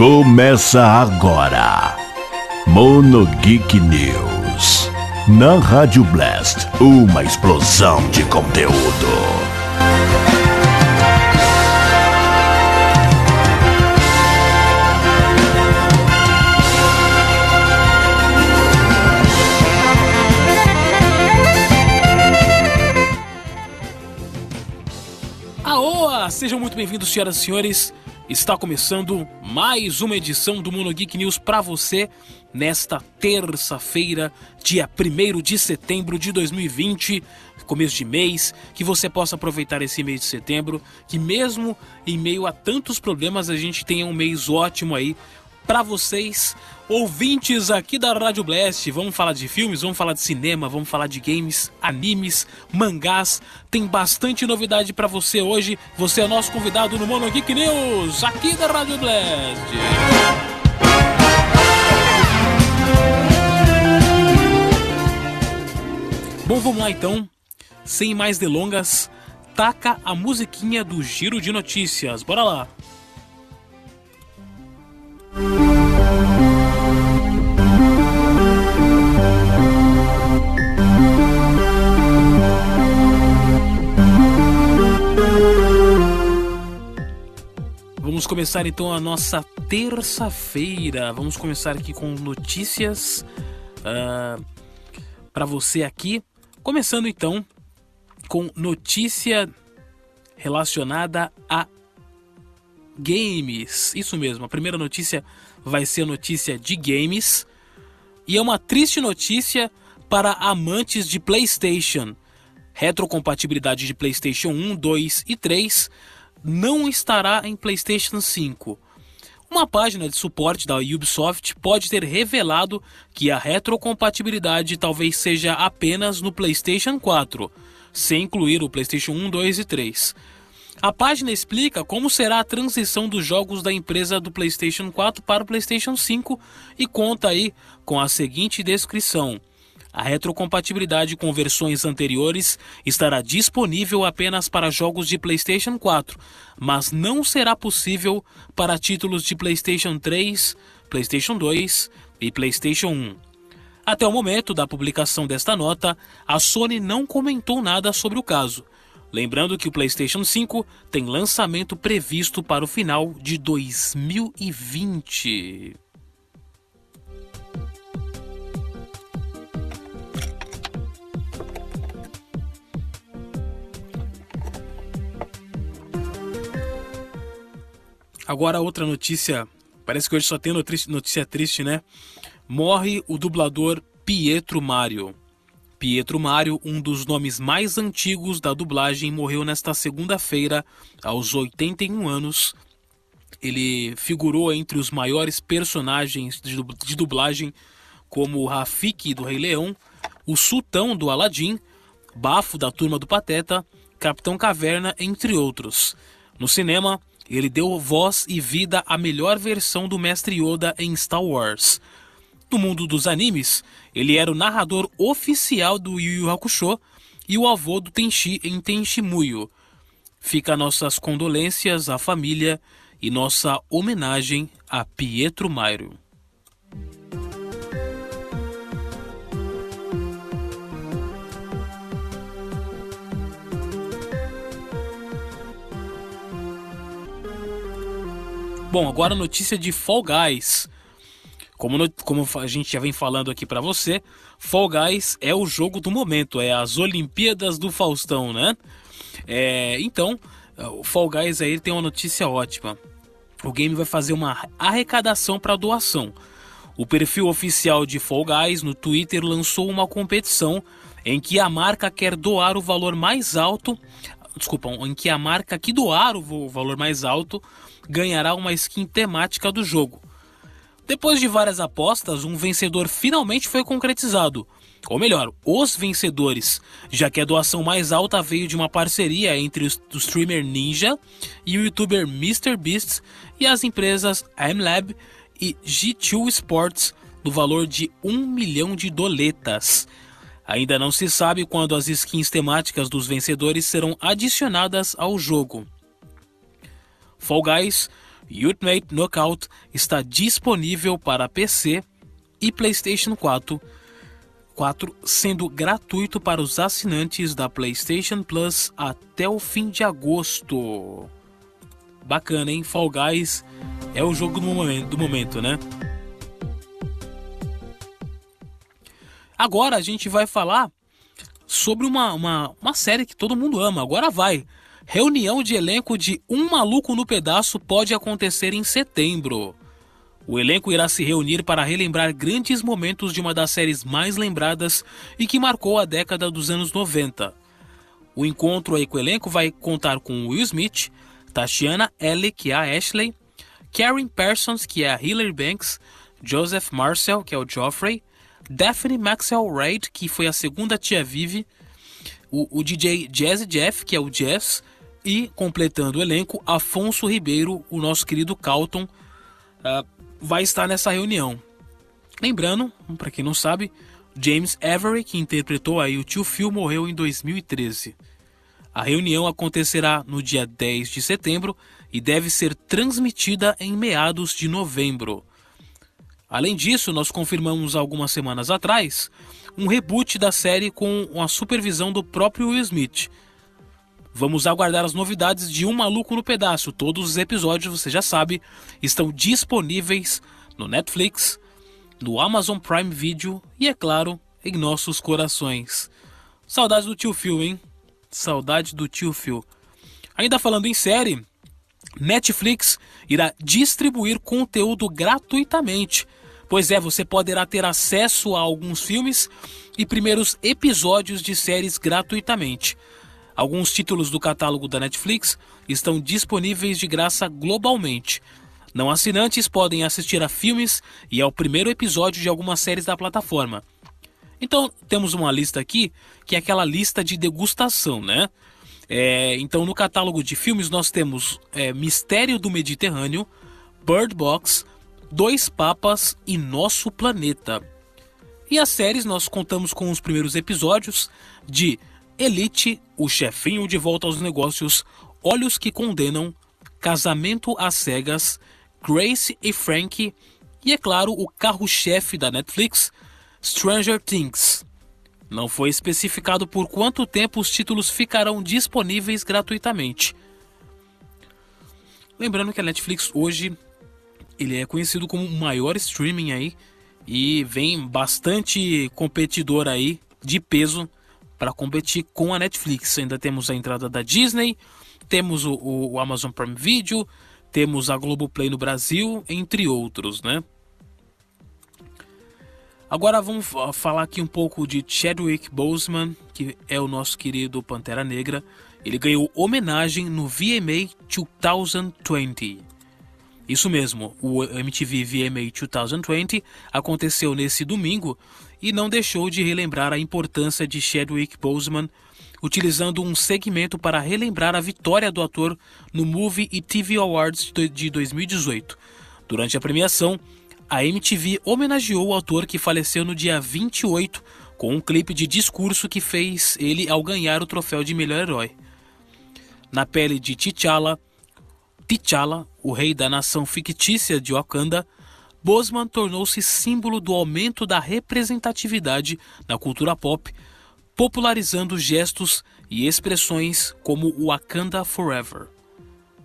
Começa agora. Mono Geek News. Na Rádio Blast, uma explosão de conteúdo. Aoa! Sejam muito bem-vindos, senhoras e senhores. Está começando mais uma edição do Mono Geek News para você nesta terça-feira, dia 1 de setembro de 2020, começo de mês, que você possa aproveitar esse mês de setembro, que mesmo em meio a tantos problemas a gente tenha um mês ótimo aí para vocês, ouvintes aqui da Rádio Blast. Vamos falar de filmes, vamos falar de cinema, vamos falar de games, animes, mangás. Tem bastante novidade para você hoje. Você é nosso convidado no Mono Geek News, aqui da Rádio Blast. Bom, vamos lá então. Sem mais delongas, taca a musiquinha do Giro de Notícias. Bora lá. Vamos começar então a nossa terça-feira. Vamos começar aqui com notícias uh, para você aqui. Começando então com notícia relacionada a games. Isso mesmo, a primeira notícia vai ser notícia de games. E é uma triste notícia para amantes de PlayStation. Retrocompatibilidade de PlayStation 1, 2 e 3 não estará em PlayStation 5. Uma página de suporte da Ubisoft pode ter revelado que a retrocompatibilidade talvez seja apenas no PlayStation 4, sem incluir o PlayStation 1, 2 e 3. A página explica como será a transição dos jogos da empresa do PlayStation 4 para o PlayStation 5 e conta aí com a seguinte descrição: a retrocompatibilidade com versões anteriores estará disponível apenas para jogos de PlayStation 4, mas não será possível para títulos de PlayStation 3, PlayStation 2 e PlayStation 1. Até o momento da publicação desta nota, a Sony não comentou nada sobre o caso. Lembrando que o PlayStation 5 tem lançamento previsto para o final de 2020. Agora outra notícia, parece que hoje só tem notícia triste, né? Morre o dublador Pietro Mario. Pietro Mário, um dos nomes mais antigos da dublagem, morreu nesta segunda-feira, aos 81 anos. Ele figurou entre os maiores personagens de dublagem, como Rafiki do Rei Leão, o Sultão do Aladim, Bafo da Turma do Pateta, Capitão Caverna, entre outros. No cinema, ele deu voz e vida à melhor versão do Mestre Yoda em Star Wars. No mundo dos animes, ele era o narrador oficial do Yu Yu Hakusho e o avô do Tenchi em Tenchi Muyo. Fica nossas condolências à família e nossa homenagem a Pietro Mairo. Bom, agora a notícia de Fall Guys. Como, no, como a gente já vem falando aqui para você, Fall Guys é o jogo do momento, é as Olimpíadas do Faustão, né? É, então, o Fall Guys aí tem uma notícia ótima. O game vai fazer uma arrecadação para doação. O perfil oficial de Fall Guys no Twitter lançou uma competição em que a marca quer doar o valor mais alto, desculpa, em que a marca que doar o valor mais alto ganhará uma skin temática do jogo. Depois de várias apostas, um vencedor finalmente foi concretizado. Ou melhor, os vencedores, já que a doação mais alta veio de uma parceria entre o streamer Ninja e o youtuber MrBeast e as empresas AMLab e G2 Sports, no valor de 1 milhão de doletas. Ainda não se sabe quando as skins temáticas dos vencedores serão adicionadas ao jogo. Fall Guys Ultimate Knockout está disponível para PC e PlayStation 4, 4, sendo gratuito para os assinantes da PlayStation Plus até o fim de agosto. Bacana, hein? Fall Guys é o jogo do momento, do momento né? Agora a gente vai falar sobre uma, uma, uma série que todo mundo ama. Agora vai. Reunião de elenco de Um Maluco no Pedaço pode acontecer em setembro. O elenco irá se reunir para relembrar grandes momentos de uma das séries mais lembradas e que marcou a década dos anos 90. O encontro aí com o elenco vai contar com Will Smith, Tatiana Ellie, que é a Ashley, Karen Parsons, que é a Hilary Banks, Joseph Marcel, que é o Geoffrey, Daphne Maxwell Reid, que foi a segunda tia Vivi, o, o DJ Jazzy Jeff, que é o Jazz, e, completando o elenco, Afonso Ribeiro, o nosso querido Calton, uh, vai estar nessa reunião. Lembrando, para quem não sabe, James Avery, que interpretou aí o tio Phil, morreu em 2013. A reunião acontecerá no dia 10 de setembro e deve ser transmitida em meados de novembro. Além disso, nós confirmamos algumas semanas atrás um reboot da série com a supervisão do próprio Will Smith. Vamos aguardar as novidades de Um Maluco no Pedaço. Todos os episódios, você já sabe, estão disponíveis no Netflix, no Amazon Prime Video e, é claro, em nossos corações. Saudades do tio Phil, hein? Saudade do tio Phil. Ainda falando em série, Netflix irá distribuir conteúdo gratuitamente Pois é, você poderá ter acesso a alguns filmes e primeiros episódios de séries gratuitamente. Alguns títulos do catálogo da Netflix estão disponíveis de graça globalmente. Não assinantes podem assistir a filmes e ao primeiro episódio de algumas séries da plataforma. Então, temos uma lista aqui que é aquela lista de degustação, né? É, então, no catálogo de filmes, nós temos é, Mistério do Mediterrâneo, Bird Box, Dois Papas e Nosso Planeta. E as séries nós contamos com os primeiros episódios de Elite, O Chefinho de Volta aos Negócios, Olhos que Condenam, Casamento às Cegas, Grace e Frank e, é claro, o carro-chefe da Netflix, Stranger Things. Não foi especificado por quanto tempo os títulos ficarão disponíveis gratuitamente. Lembrando que a Netflix hoje ele é conhecido como o maior streaming aí e vem bastante competidor aí de peso para competir com a Netflix. Ainda temos a entrada da Disney, temos o, o, Amazon Prime Video, temos a Globoplay no Brasil, entre outros, né? Agora vamos falar aqui um pouco de Chadwick Boseman, que é o nosso querido Pantera Negra. Ele ganhou homenagem no VMA 2020. Isso mesmo, o MTV VMA 2020 aconteceu nesse domingo e não deixou de relembrar a importância de Chadwick Boseman, utilizando um segmento para relembrar a vitória do ator no Movie e TV Awards de 2018. Durante a premiação, a MTV homenageou o ator que faleceu no dia 28 com um clipe de discurso que fez ele ao ganhar o troféu de melhor herói. Na pele de T'Challa, T'Challa, o rei da nação fictícia de Wakanda, Bosman tornou-se símbolo do aumento da representatividade na cultura pop, popularizando gestos e expressões como Wakanda Forever.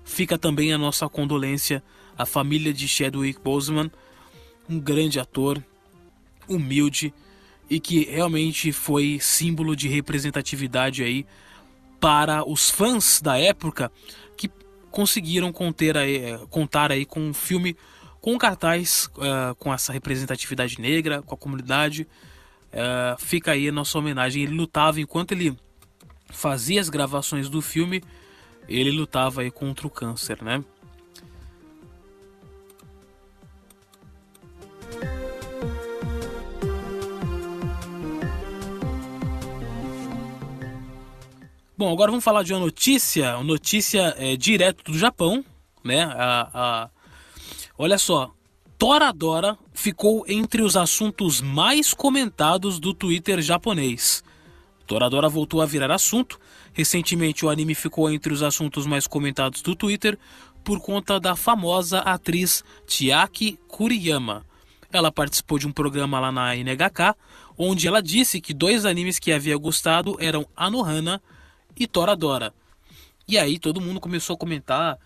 Fica também a nossa condolência à família de Chadwick Boseman, um grande ator, humilde e que realmente foi símbolo de representatividade aí para os fãs da época que conseguiram conter aí, é, contar aí com um filme com cartaz uh, com essa representatividade negra, com a comunidade. Uh, fica aí a nossa homenagem. Ele lutava enquanto ele fazia as gravações do filme, ele lutava aí contra o câncer, né? Bom, agora vamos falar de uma notícia, uma notícia é, direto do Japão, né? A, a... Olha só, Toradora ficou entre os assuntos mais comentados do Twitter japonês. Toradora voltou a virar assunto. Recentemente o anime ficou entre os assuntos mais comentados do Twitter, por conta da famosa atriz Chiaki Kuriyama. Ela participou de um programa lá na NHK, onde ela disse que dois animes que havia gostado eram Anohana e Toradora. E aí todo mundo começou a comentar,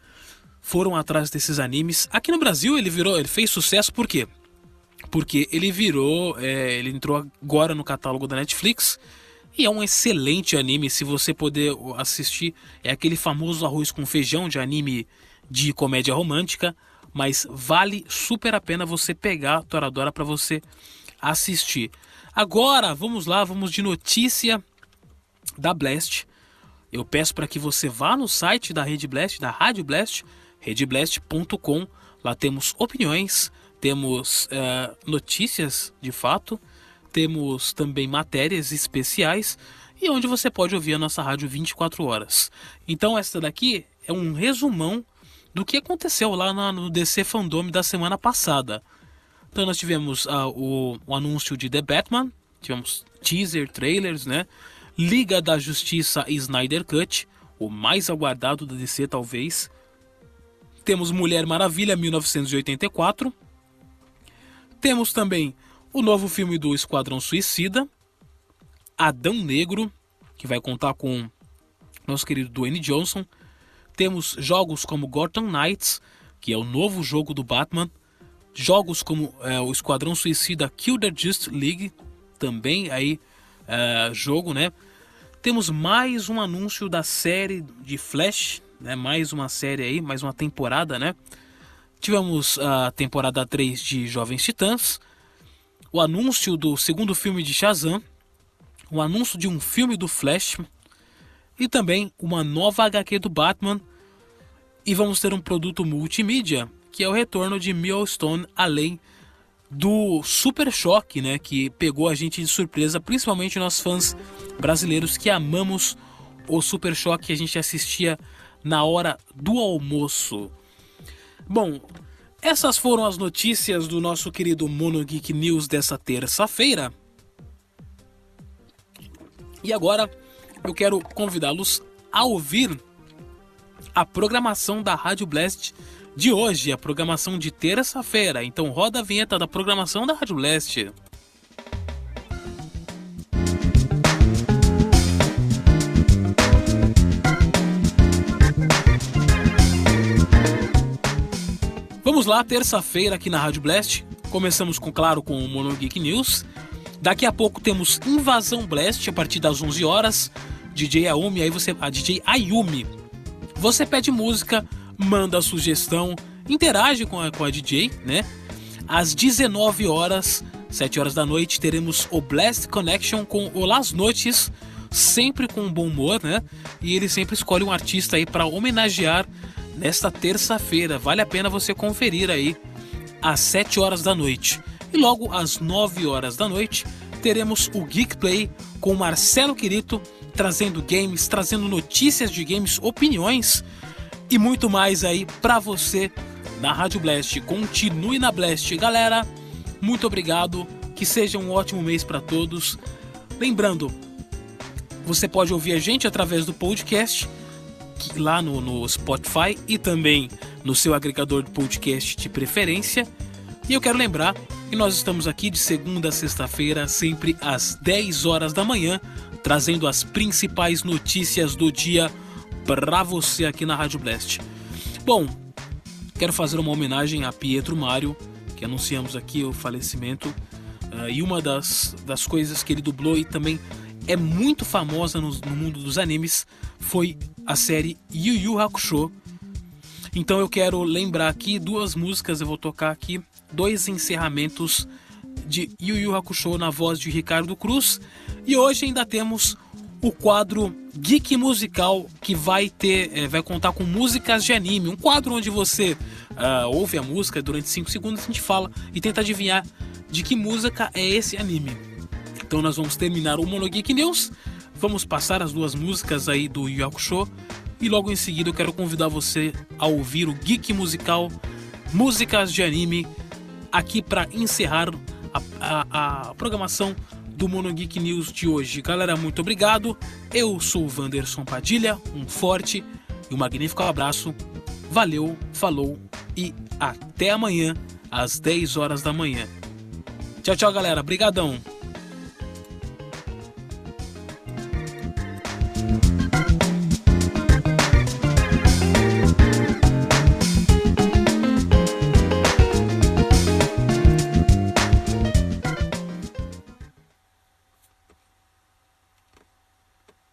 foram atrás desses animes. Aqui no Brasil ele virou, ele fez sucesso por quê? Porque ele virou, é, ele entrou agora no catálogo da Netflix e é um excelente anime se você poder assistir. É aquele famoso arroz com feijão de anime de comédia romântica, mas vale super a pena você pegar Toradora para você assistir. Agora, vamos lá, vamos de notícia da Blast. Eu peço para que você vá no site da Rede Blast, da Rádio Blast, redblast.com. Lá temos opiniões, temos uh, notícias de fato, temos também matérias especiais e onde você pode ouvir a nossa rádio 24 horas. Então, esta daqui é um resumão do que aconteceu lá no DC Fandom da semana passada. Então, nós tivemos uh, o, o anúncio de The Batman, tivemos teaser, trailers, né? Liga da Justiça e Snyder Cut, o mais aguardado da DC talvez. Temos Mulher Maravilha 1984. Temos também o novo filme do Esquadrão Suicida, Adão Negro, que vai contar com nosso querido Dwayne Johnson. Temos jogos como Gotham Knights, que é o novo jogo do Batman. Jogos como é, o Esquadrão Suicida Kill the Just League, também aí é, jogo, né? Temos mais um anúncio da série de Flash, né? Mais uma série aí, mais uma temporada, né? Tivemos a temporada 3 de Jovens Titãs, o anúncio do segundo filme de Shazam, o anúncio de um filme do Flash e também uma nova HQ do Batman. E vamos ter um produto multimídia, que é o retorno de Millstone além do Super Choque, né, que pegou a gente de surpresa, principalmente nós fãs brasileiros que amamos o Super Choque que a gente assistia na hora do almoço. Bom, essas foram as notícias do nosso querido Mono Geek News dessa terça-feira. E agora eu quero convidá-los a ouvir a programação da Rádio Blast de hoje, a programação de terça-feira. Então roda a vinheta da programação da Rádio Blast. Vamos lá, terça-feira aqui na Rádio Blast. Começamos com, claro, com o Mono Geek News. Daqui a pouco temos Invasão Blast a partir das 11 horas. DJ Ayumi, aí você, a DJ Ayumi. Você pede música, manda sugestão, interage com a, com a DJ, né? Às 19 horas, 7 horas da noite, teremos o Blast Connection com o Las Noites, sempre com bom humor, né? E ele sempre escolhe um artista aí para homenagear nesta terça-feira. Vale a pena você conferir aí às 7 horas da noite. E logo às 9 horas da noite teremos o Geek Play com Marcelo Quirito trazendo games, trazendo notícias de games, opiniões e muito mais aí para você na Rádio Blast. Continue na Blast, galera. Muito obrigado. Que seja um ótimo mês para todos. Lembrando, você pode ouvir a gente através do podcast lá no, no Spotify e também no seu agregador de podcast de preferência. E eu quero lembrar que nós estamos aqui de segunda a sexta-feira, sempre às 10 horas da manhã, trazendo as principais notícias do dia para você aqui na Rádio Blast. Bom, quero fazer uma homenagem a Pietro Mário, que anunciamos aqui o falecimento. Uh, e uma das, das coisas que ele dublou e também é muito famosa no, no mundo dos animes foi a série Yu Yu Hakusho. Então eu quero lembrar aqui duas músicas, eu vou tocar aqui dois encerramentos de Yu Yu Hakusho na voz de Ricardo Cruz. E hoje ainda temos o quadro Geek Musical que vai ter, é, vai contar com músicas de anime, um quadro onde você uh, ouve a música durante 5 segundos, a gente fala e tenta adivinhar de que música é esse anime. Então nós vamos terminar o Mono Geek News, vamos passar as duas músicas aí do Yu Hakusho e logo em seguida eu quero convidar você a ouvir o Geek Musical Músicas de Anime aqui para encerrar a, a, a programação do Mono Geek News de hoje. Galera, muito obrigado. Eu sou o Wanderson Padilha, um forte e um magnífico abraço Valeu, falou e até amanhã às 10 horas da manhã. Tchau, tchau, galera. Brigadão.